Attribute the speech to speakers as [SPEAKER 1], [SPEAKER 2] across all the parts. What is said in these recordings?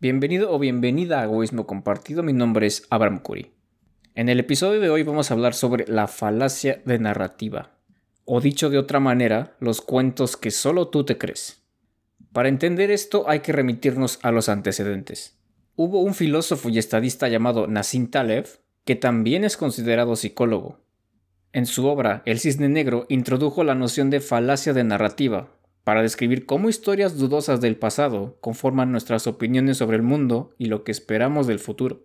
[SPEAKER 1] Bienvenido o bienvenida a Egoísmo Compartido, mi nombre es Abraham Curry. En el episodio de hoy vamos a hablar sobre la falacia de narrativa, o dicho de otra manera, los cuentos que solo tú te crees. Para entender esto hay que remitirnos a los antecedentes. Hubo un filósofo y estadista llamado Nassim Taleb, que también es considerado psicólogo. En su obra El cisne negro introdujo la noción de falacia de narrativa, para describir cómo historias dudosas del pasado conforman nuestras opiniones sobre el mundo y lo que esperamos del futuro.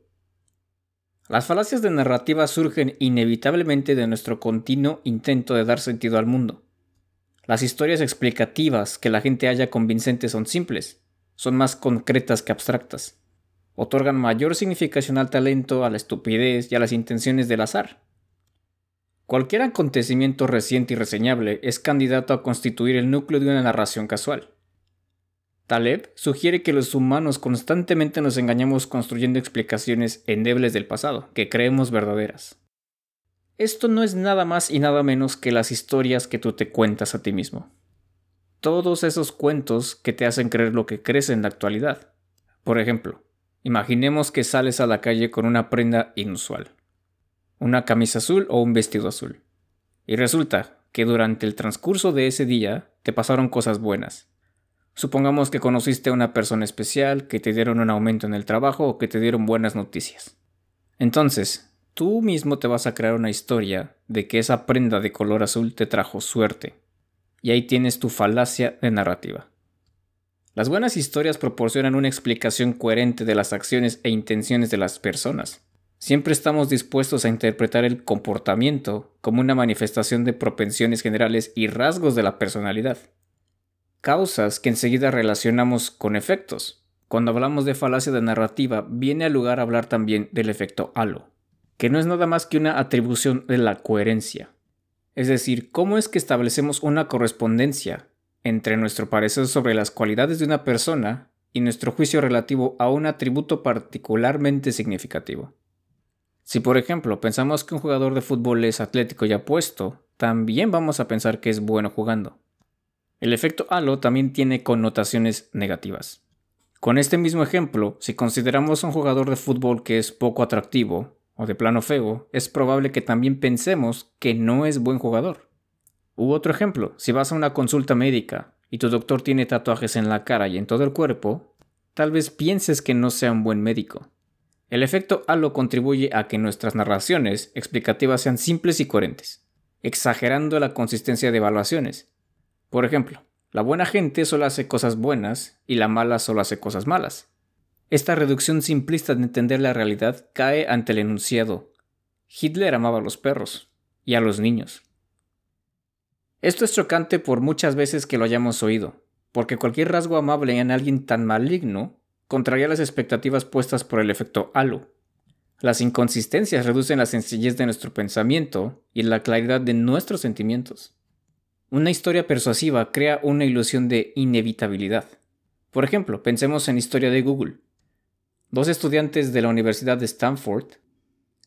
[SPEAKER 1] Las falacias de narrativa surgen inevitablemente de nuestro continuo intento de dar sentido al mundo. Las historias explicativas que la gente halla convincentes son simples, son más concretas que abstractas. Otorgan mayor significación al talento, a la estupidez y a las intenciones del azar. Cualquier acontecimiento reciente y reseñable es candidato a constituir el núcleo de una narración casual. Taleb sugiere que los humanos constantemente nos engañamos construyendo explicaciones endebles del pasado, que creemos verdaderas. Esto no es nada más y nada menos que las historias que tú te cuentas a ti mismo. Todos esos cuentos que te hacen creer lo que crees en la actualidad. Por ejemplo, imaginemos que sales a la calle con una prenda inusual una camisa azul o un vestido azul. Y resulta que durante el transcurso de ese día te pasaron cosas buenas. Supongamos que conociste a una persona especial, que te dieron un aumento en el trabajo o que te dieron buenas noticias. Entonces, tú mismo te vas a crear una historia de que esa prenda de color azul te trajo suerte. Y ahí tienes tu falacia de narrativa. Las buenas historias proporcionan una explicación coherente de las acciones e intenciones de las personas. Siempre estamos dispuestos a interpretar el comportamiento como una manifestación de propensiones generales y rasgos de la personalidad. Causas que enseguida relacionamos con efectos. Cuando hablamos de falacia de narrativa, viene al lugar hablar también del efecto halo, que no es nada más que una atribución de la coherencia. Es decir, cómo es que establecemos una correspondencia entre nuestro parecer sobre las cualidades de una persona y nuestro juicio relativo a un atributo particularmente significativo. Si por ejemplo pensamos que un jugador de fútbol es atlético y apuesto, también vamos a pensar que es bueno jugando. El efecto halo también tiene connotaciones negativas. Con este mismo ejemplo, si consideramos a un jugador de fútbol que es poco atractivo o de plano feo, es probable que también pensemos que no es buen jugador. U otro ejemplo, si vas a una consulta médica y tu doctor tiene tatuajes en la cara y en todo el cuerpo, tal vez pienses que no sea un buen médico. El efecto halo contribuye a que nuestras narraciones explicativas sean simples y coherentes, exagerando la consistencia de evaluaciones. Por ejemplo, la buena gente solo hace cosas buenas y la mala solo hace cosas malas. Esta reducción simplista de entender la realidad cae ante el enunciado. Hitler amaba a los perros y a los niños. Esto es chocante por muchas veces que lo hayamos oído, porque cualquier rasgo amable en alguien tan maligno contraría las expectativas puestas por el efecto halo. Las inconsistencias reducen la sencillez de nuestro pensamiento y la claridad de nuestros sentimientos. Una historia persuasiva crea una ilusión de inevitabilidad. Por ejemplo, pensemos en la historia de Google. Dos estudiantes de la Universidad de Stanford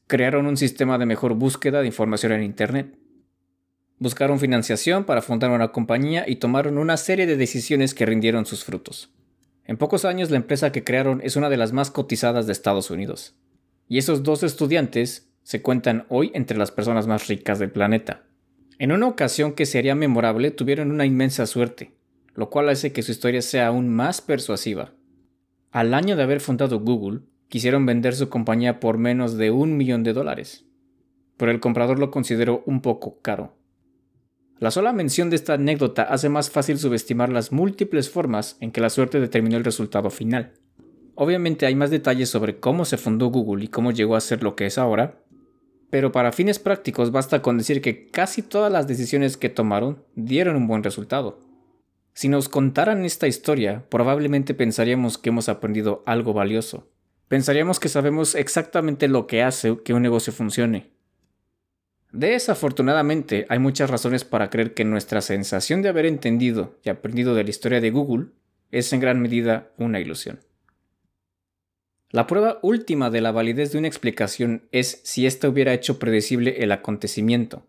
[SPEAKER 1] crearon un sistema de mejor búsqueda de información en Internet. Buscaron financiación para fundar una compañía y tomaron una serie de decisiones que rindieron sus frutos. En pocos años la empresa que crearon es una de las más cotizadas de Estados Unidos. Y esos dos estudiantes se cuentan hoy entre las personas más ricas del planeta. En una ocasión que sería memorable tuvieron una inmensa suerte, lo cual hace que su historia sea aún más persuasiva. Al año de haber fundado Google, quisieron vender su compañía por menos de un millón de dólares, pero el comprador lo consideró un poco caro. La sola mención de esta anécdota hace más fácil subestimar las múltiples formas en que la suerte determinó el resultado final. Obviamente hay más detalles sobre cómo se fundó Google y cómo llegó a ser lo que es ahora, pero para fines prácticos basta con decir que casi todas las decisiones que tomaron dieron un buen resultado. Si nos contaran esta historia, probablemente pensaríamos que hemos aprendido algo valioso. Pensaríamos que sabemos exactamente lo que hace que un negocio funcione, Desafortunadamente, hay muchas razones para creer que nuestra sensación de haber entendido y aprendido de la historia de Google es en gran medida una ilusión. La prueba última de la validez de una explicación es si ésta hubiera hecho predecible el acontecimiento.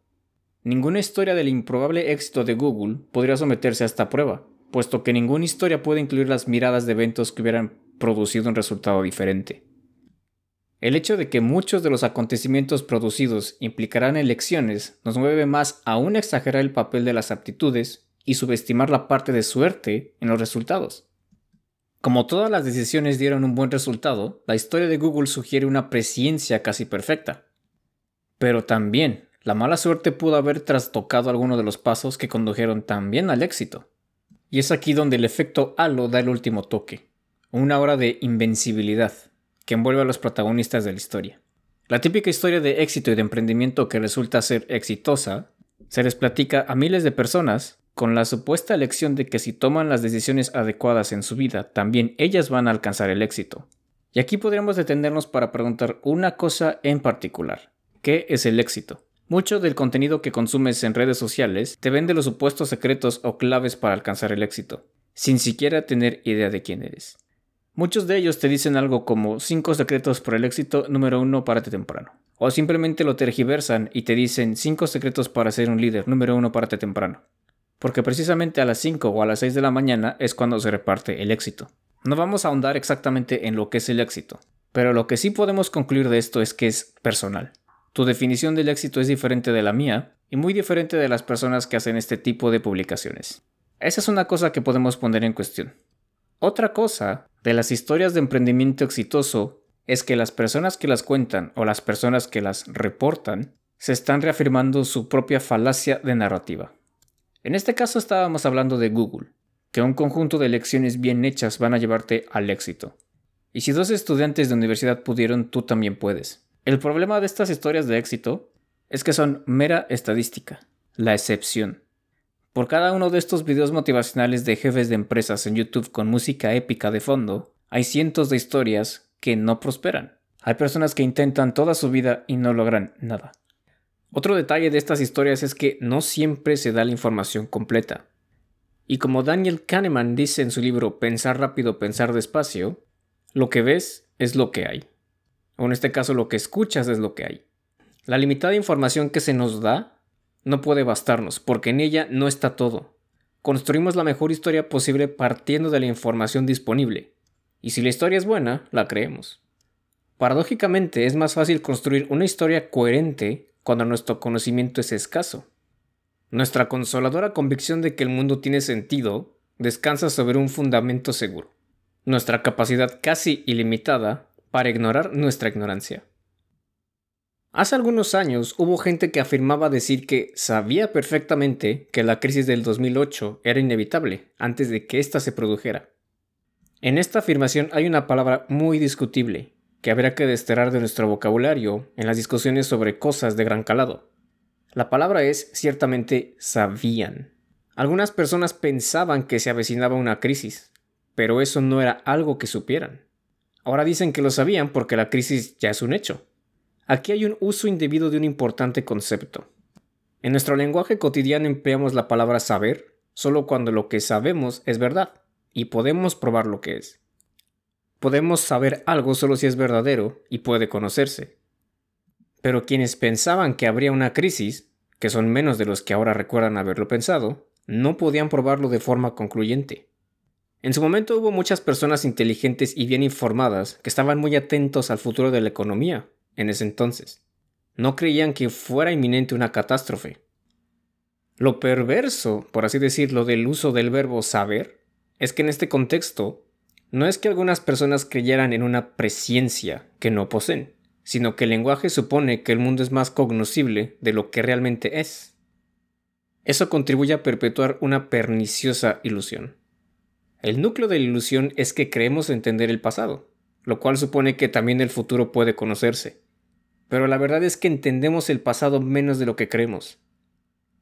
[SPEAKER 1] Ninguna historia del improbable éxito de Google podría someterse a esta prueba, puesto que ninguna historia puede incluir las miradas de eventos que hubieran producido un resultado diferente. El hecho de que muchos de los acontecimientos producidos implicarán elecciones nos mueve más aún a exagerar el papel de las aptitudes y subestimar la parte de suerte en los resultados. Como todas las decisiones dieron un buen resultado, la historia de Google sugiere una presciencia casi perfecta. Pero también, la mala suerte pudo haber trastocado algunos de los pasos que condujeron también al éxito. Y es aquí donde el efecto halo da el último toque, una hora de invencibilidad que envuelve a los protagonistas de la historia. La típica historia de éxito y de emprendimiento que resulta ser exitosa se les platica a miles de personas con la supuesta elección de que si toman las decisiones adecuadas en su vida, también ellas van a alcanzar el éxito. Y aquí podríamos detenernos para preguntar una cosa en particular. ¿Qué es el éxito? Mucho del contenido que consumes en redes sociales te vende los supuestos secretos o claves para alcanzar el éxito, sin siquiera tener idea de quién eres. Muchos de ellos te dicen algo como 5 secretos por el éxito número 1 párate temprano. O simplemente lo tergiversan y te dicen 5 secretos para ser un líder número 1 párate temprano. Porque precisamente a las 5 o a las 6 de la mañana es cuando se reparte el éxito. No vamos a ahondar exactamente en lo que es el éxito, pero lo que sí podemos concluir de esto es que es personal. Tu definición del éxito es diferente de la mía y muy diferente de las personas que hacen este tipo de publicaciones. Esa es una cosa que podemos poner en cuestión. Otra cosa de las historias de emprendimiento exitoso es que las personas que las cuentan o las personas que las reportan se están reafirmando su propia falacia de narrativa. En este caso estábamos hablando de Google, que un conjunto de lecciones bien hechas van a llevarte al éxito. Y si dos estudiantes de universidad pudieron, tú también puedes. El problema de estas historias de éxito es que son mera estadística, la excepción. Por cada uno de estos videos motivacionales de jefes de empresas en YouTube con música épica de fondo, hay cientos de historias que no prosperan. Hay personas que intentan toda su vida y no logran nada. Otro detalle de estas historias es que no siempre se da la información completa. Y como Daniel Kahneman dice en su libro Pensar rápido, pensar despacio, lo que ves es lo que hay. O en este caso lo que escuchas es lo que hay. La limitada información que se nos da no puede bastarnos, porque en ella no está todo. Construimos la mejor historia posible partiendo de la información disponible, y si la historia es buena, la creemos. Paradójicamente, es más fácil construir una historia coherente cuando nuestro conocimiento es escaso. Nuestra consoladora convicción de que el mundo tiene sentido descansa sobre un fundamento seguro, nuestra capacidad casi ilimitada para ignorar nuestra ignorancia. Hace algunos años hubo gente que afirmaba decir que sabía perfectamente que la crisis del 2008 era inevitable antes de que ésta se produjera. En esta afirmación hay una palabra muy discutible que habrá que desterrar de nuestro vocabulario en las discusiones sobre cosas de gran calado. La palabra es ciertamente sabían. Algunas personas pensaban que se avecinaba una crisis, pero eso no era algo que supieran. Ahora dicen que lo sabían porque la crisis ya es un hecho. Aquí hay un uso indebido de un importante concepto. En nuestro lenguaje cotidiano empleamos la palabra saber solo cuando lo que sabemos es verdad y podemos probar lo que es. Podemos saber algo solo si es verdadero y puede conocerse. Pero quienes pensaban que habría una crisis, que son menos de los que ahora recuerdan haberlo pensado, no podían probarlo de forma concluyente. En su momento hubo muchas personas inteligentes y bien informadas que estaban muy atentos al futuro de la economía en ese entonces. No creían que fuera inminente una catástrofe. Lo perverso, por así decirlo, del uso del verbo saber es que en este contexto no es que algunas personas creyeran en una presciencia que no poseen, sino que el lenguaje supone que el mundo es más cognoscible de lo que realmente es. Eso contribuye a perpetuar una perniciosa ilusión. El núcleo de la ilusión es que creemos entender el pasado, lo cual supone que también el futuro puede conocerse. Pero la verdad es que entendemos el pasado menos de lo que creemos.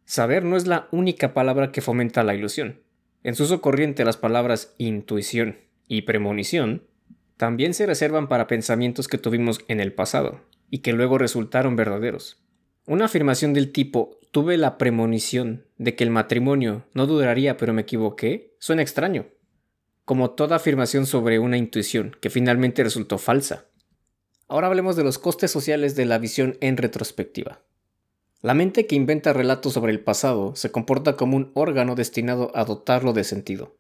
[SPEAKER 1] Saber no es la única palabra que fomenta la ilusión. En su uso corriente las palabras intuición y premonición también se reservan para pensamientos que tuvimos en el pasado y que luego resultaron verdaderos. Una afirmación del tipo tuve la premonición de que el matrimonio no duraría pero me equivoqué suena extraño, como toda afirmación sobre una intuición que finalmente resultó falsa. Ahora hablemos de los costes sociales de la visión en retrospectiva. La mente que inventa relatos sobre el pasado se comporta como un órgano destinado a dotarlo de sentido.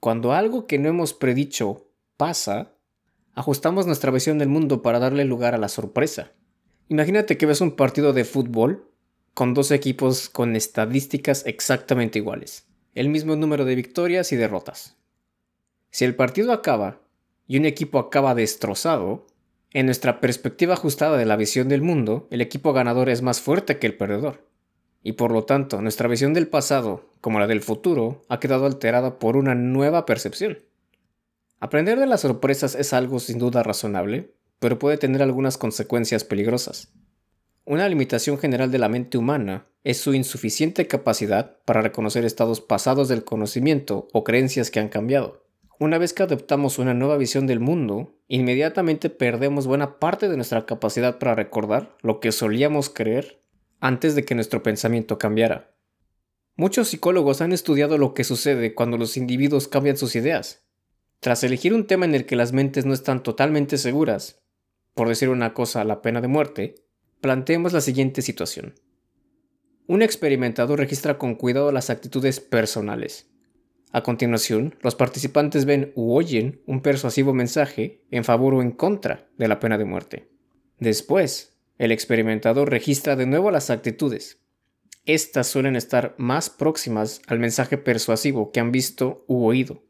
[SPEAKER 1] Cuando algo que no hemos predicho pasa, ajustamos nuestra visión del mundo para darle lugar a la sorpresa. Imagínate que ves un partido de fútbol con dos equipos con estadísticas exactamente iguales, el mismo número de victorias y derrotas. Si el partido acaba y un equipo acaba destrozado, en nuestra perspectiva ajustada de la visión del mundo, el equipo ganador es más fuerte que el perdedor. Y por lo tanto, nuestra visión del pasado, como la del futuro, ha quedado alterada por una nueva percepción. Aprender de las sorpresas es algo sin duda razonable, pero puede tener algunas consecuencias peligrosas. Una limitación general de la mente humana es su insuficiente capacidad para reconocer estados pasados del conocimiento o creencias que han cambiado. Una vez que adoptamos una nueva visión del mundo, inmediatamente perdemos buena parte de nuestra capacidad para recordar lo que solíamos creer antes de que nuestro pensamiento cambiara. Muchos psicólogos han estudiado lo que sucede cuando los individuos cambian sus ideas. Tras elegir un tema en el que las mentes no están totalmente seguras, por decir una cosa, la pena de muerte, planteemos la siguiente situación. Un experimentador registra con cuidado las actitudes personales. A continuación, los participantes ven u oyen un persuasivo mensaje en favor o en contra de la pena de muerte. Después, el experimentador registra de nuevo las actitudes. Estas suelen estar más próximas al mensaje persuasivo que han visto u oído.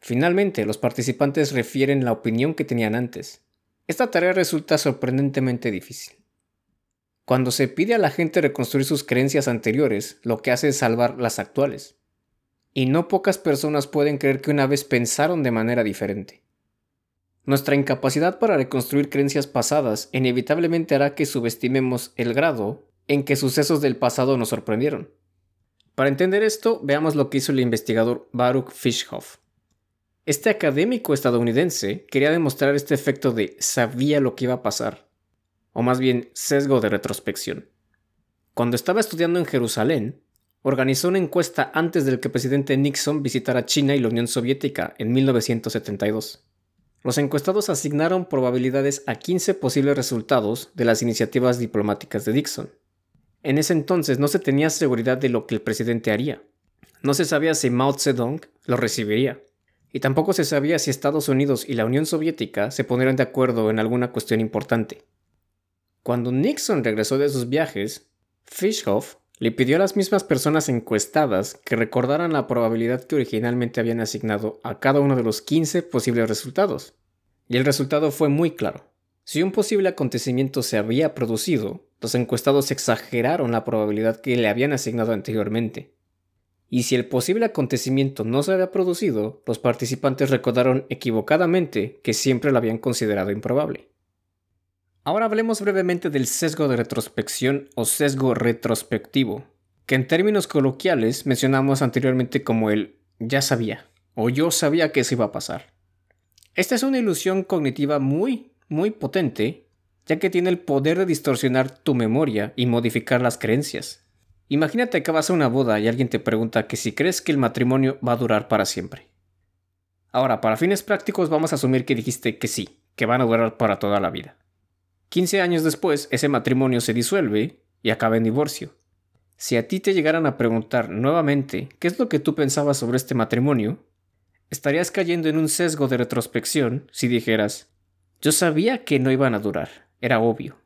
[SPEAKER 1] Finalmente, los participantes refieren la opinión que tenían antes. Esta tarea resulta sorprendentemente difícil. Cuando se pide a la gente reconstruir sus creencias anteriores, lo que hace es salvar las actuales. Y no pocas personas pueden creer que una vez pensaron de manera diferente. Nuestra incapacidad para reconstruir creencias pasadas inevitablemente hará que subestimemos el grado en que sucesos del pasado nos sorprendieron. Para entender esto, veamos lo que hizo el investigador Baruch Fischhoff. Este académico estadounidense quería demostrar este efecto de sabía lo que iba a pasar, o más bien sesgo de retrospección. Cuando estaba estudiando en Jerusalén, organizó una encuesta antes del que el presidente Nixon visitara China y la Unión Soviética en 1972. Los encuestados asignaron probabilidades a 15 posibles resultados de las iniciativas diplomáticas de Nixon. En ese entonces no se tenía seguridad de lo que el presidente haría. No se sabía si Mao Zedong lo recibiría y tampoco se sabía si Estados Unidos y la Unión Soviética se pondrían de acuerdo en alguna cuestión importante. Cuando Nixon regresó de sus viajes, Fischhoff le pidió a las mismas personas encuestadas que recordaran la probabilidad que originalmente habían asignado a cada uno de los 15 posibles resultados. Y el resultado fue muy claro. Si un posible acontecimiento se había producido, los encuestados exageraron la probabilidad que le habían asignado anteriormente y si el posible acontecimiento no se había producido, los participantes recordaron equivocadamente que siempre lo habían considerado improbable. Ahora hablemos brevemente del sesgo de retrospección o sesgo retrospectivo, que en términos coloquiales mencionamos anteriormente como el ya sabía o yo sabía que eso iba a pasar. Esta es una ilusión cognitiva muy, muy potente, ya que tiene el poder de distorsionar tu memoria y modificar las creencias. Imagínate que vas a una boda y alguien te pregunta que si crees que el matrimonio va a durar para siempre. Ahora, para fines prácticos vamos a asumir que dijiste que sí, que van a durar para toda la vida. 15 años después, ese matrimonio se disuelve y acaba en divorcio. Si a ti te llegaran a preguntar nuevamente qué es lo que tú pensabas sobre este matrimonio, estarías cayendo en un sesgo de retrospección si dijeras, yo sabía que no iban a durar, era obvio.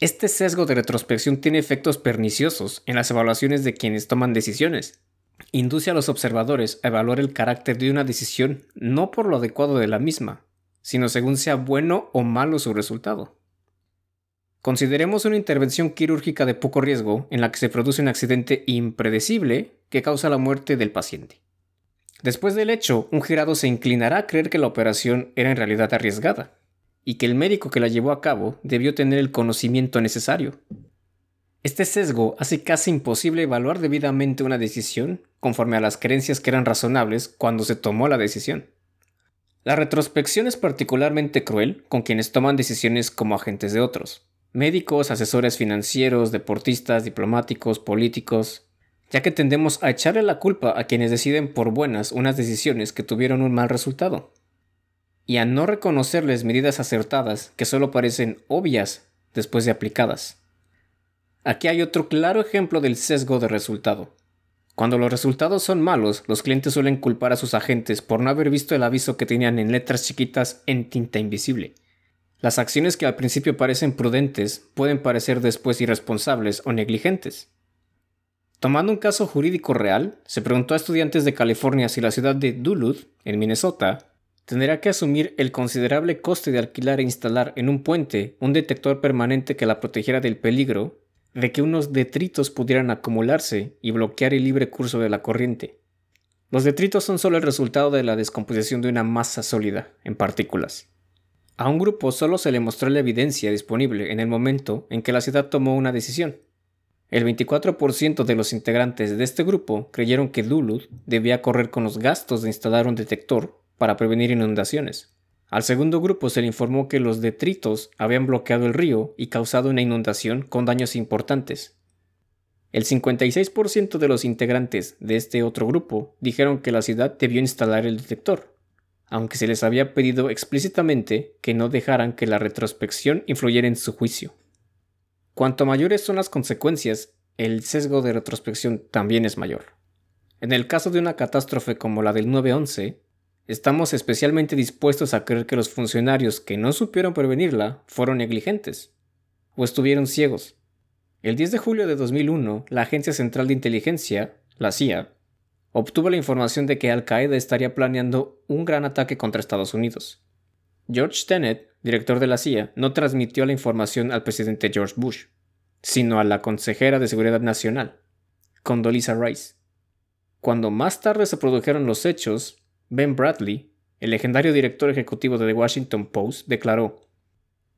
[SPEAKER 1] Este sesgo de retrospección tiene efectos perniciosos en las evaluaciones de quienes toman decisiones. Induce a los observadores a evaluar el carácter de una decisión no por lo adecuado de la misma, sino según sea bueno o malo su resultado. Consideremos una intervención quirúrgica de poco riesgo en la que se produce un accidente impredecible que causa la muerte del paciente. Después del hecho, un jurado se inclinará a creer que la operación era en realidad arriesgada, y que el médico que la llevó a cabo debió tener el conocimiento necesario. Este sesgo hace casi imposible evaluar debidamente una decisión conforme a las creencias que eran razonables cuando se tomó la decisión. La retrospección es particularmente cruel con quienes toman decisiones como agentes de otros, médicos, asesores financieros, deportistas, diplomáticos, políticos, ya que tendemos a echarle la culpa a quienes deciden por buenas unas decisiones que tuvieron un mal resultado y a no reconocerles medidas acertadas que solo parecen obvias después de aplicadas. Aquí hay otro claro ejemplo del sesgo de resultado. Cuando los resultados son malos, los clientes suelen culpar a sus agentes por no haber visto el aviso que tenían en letras chiquitas en tinta invisible. Las acciones que al principio parecen prudentes pueden parecer después irresponsables o negligentes. Tomando un caso jurídico real, se preguntó a estudiantes de California si la ciudad de Duluth, en Minnesota, tendrá que asumir el considerable coste de alquilar e instalar en un puente un detector permanente que la protegiera del peligro de que unos detritos pudieran acumularse y bloquear el libre curso de la corriente. Los detritos son solo el resultado de la descomposición de una masa sólida, en partículas. A un grupo solo se le mostró la evidencia disponible en el momento en que la ciudad tomó una decisión. El 24% de los integrantes de este grupo creyeron que Duluth debía correr con los gastos de instalar un detector para prevenir inundaciones. Al segundo grupo se le informó que los detritos habían bloqueado el río y causado una inundación con daños importantes. El 56% de los integrantes de este otro grupo dijeron que la ciudad debió instalar el detector, aunque se les había pedido explícitamente que no dejaran que la retrospección influyera en su juicio. Cuanto mayores son las consecuencias, el sesgo de retrospección también es mayor. En el caso de una catástrofe como la del 911, Estamos especialmente dispuestos a creer que los funcionarios que no supieron prevenirla fueron negligentes o estuvieron ciegos. El 10 de julio de 2001, la Agencia Central de Inteligencia, la CIA, obtuvo la información de que Al Qaeda estaría planeando un gran ataque contra Estados Unidos. George Tenet, director de la CIA, no transmitió la información al presidente George Bush, sino a la consejera de Seguridad Nacional, Condoleezza Rice. Cuando más tarde se produjeron los hechos, Ben Bradley, el legendario director ejecutivo de The Washington Post, declaró,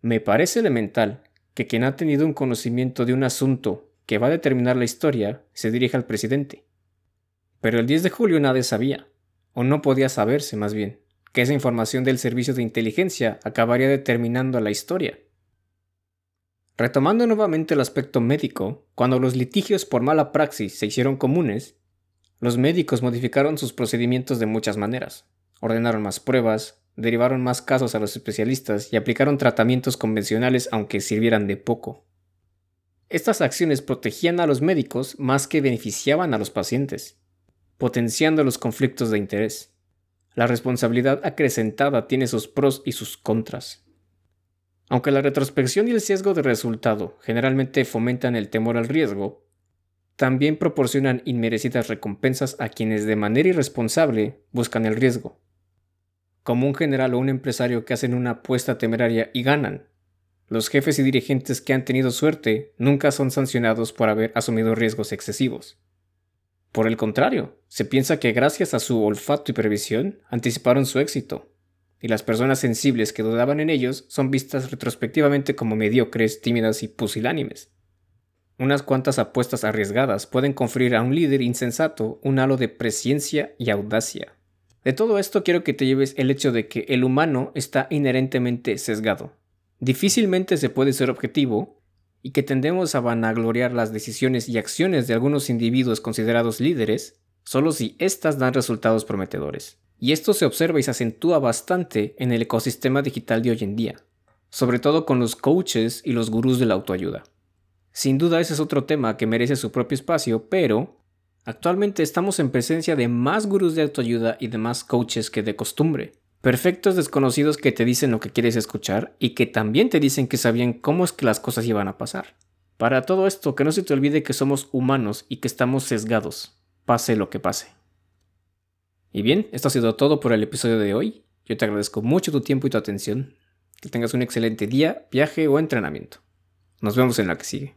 [SPEAKER 1] Me parece elemental que quien ha tenido un conocimiento de un asunto que va a determinar la historia se dirija al presidente. Pero el 10 de julio nadie sabía, o no podía saberse más bien, que esa información del servicio de inteligencia acabaría determinando la historia. Retomando nuevamente el aspecto médico, cuando los litigios por mala praxis se hicieron comunes, los médicos modificaron sus procedimientos de muchas maneras. Ordenaron más pruebas, derivaron más casos a los especialistas y aplicaron tratamientos convencionales aunque sirvieran de poco. Estas acciones protegían a los médicos más que beneficiaban a los pacientes, potenciando los conflictos de interés. La responsabilidad acrecentada tiene sus pros y sus contras. Aunque la retrospección y el sesgo de resultado generalmente fomentan el temor al riesgo, también proporcionan inmerecidas recompensas a quienes de manera irresponsable buscan el riesgo. Como un general o un empresario que hacen una apuesta temeraria y ganan. Los jefes y dirigentes que han tenido suerte nunca son sancionados por haber asumido riesgos excesivos. Por el contrario, se piensa que gracias a su olfato y previsión anticiparon su éxito, y las personas sensibles que dudaban en ellos son vistas retrospectivamente como mediocres, tímidas y pusilánimes. Unas cuantas apuestas arriesgadas pueden conferir a un líder insensato un halo de presciencia y audacia. De todo esto quiero que te lleves el hecho de que el humano está inherentemente sesgado. Difícilmente se puede ser objetivo y que tendemos a vanagloriar las decisiones y acciones de algunos individuos considerados líderes solo si éstas dan resultados prometedores. Y esto se observa y se acentúa bastante en el ecosistema digital de hoy en día, sobre todo con los coaches y los gurús de la autoayuda. Sin duda ese es otro tema que merece su propio espacio, pero actualmente estamos en presencia de más gurús de autoayuda y de más coaches que de costumbre. Perfectos desconocidos que te dicen lo que quieres escuchar y que también te dicen que sabían cómo es que las cosas iban a pasar. Para todo esto, que no se te olvide que somos humanos y que estamos sesgados, pase lo que pase. Y bien, esto ha sido todo por el episodio de hoy. Yo te agradezco mucho tu tiempo y tu atención. Que tengas un excelente día, viaje o entrenamiento. Nos vemos en la que sigue.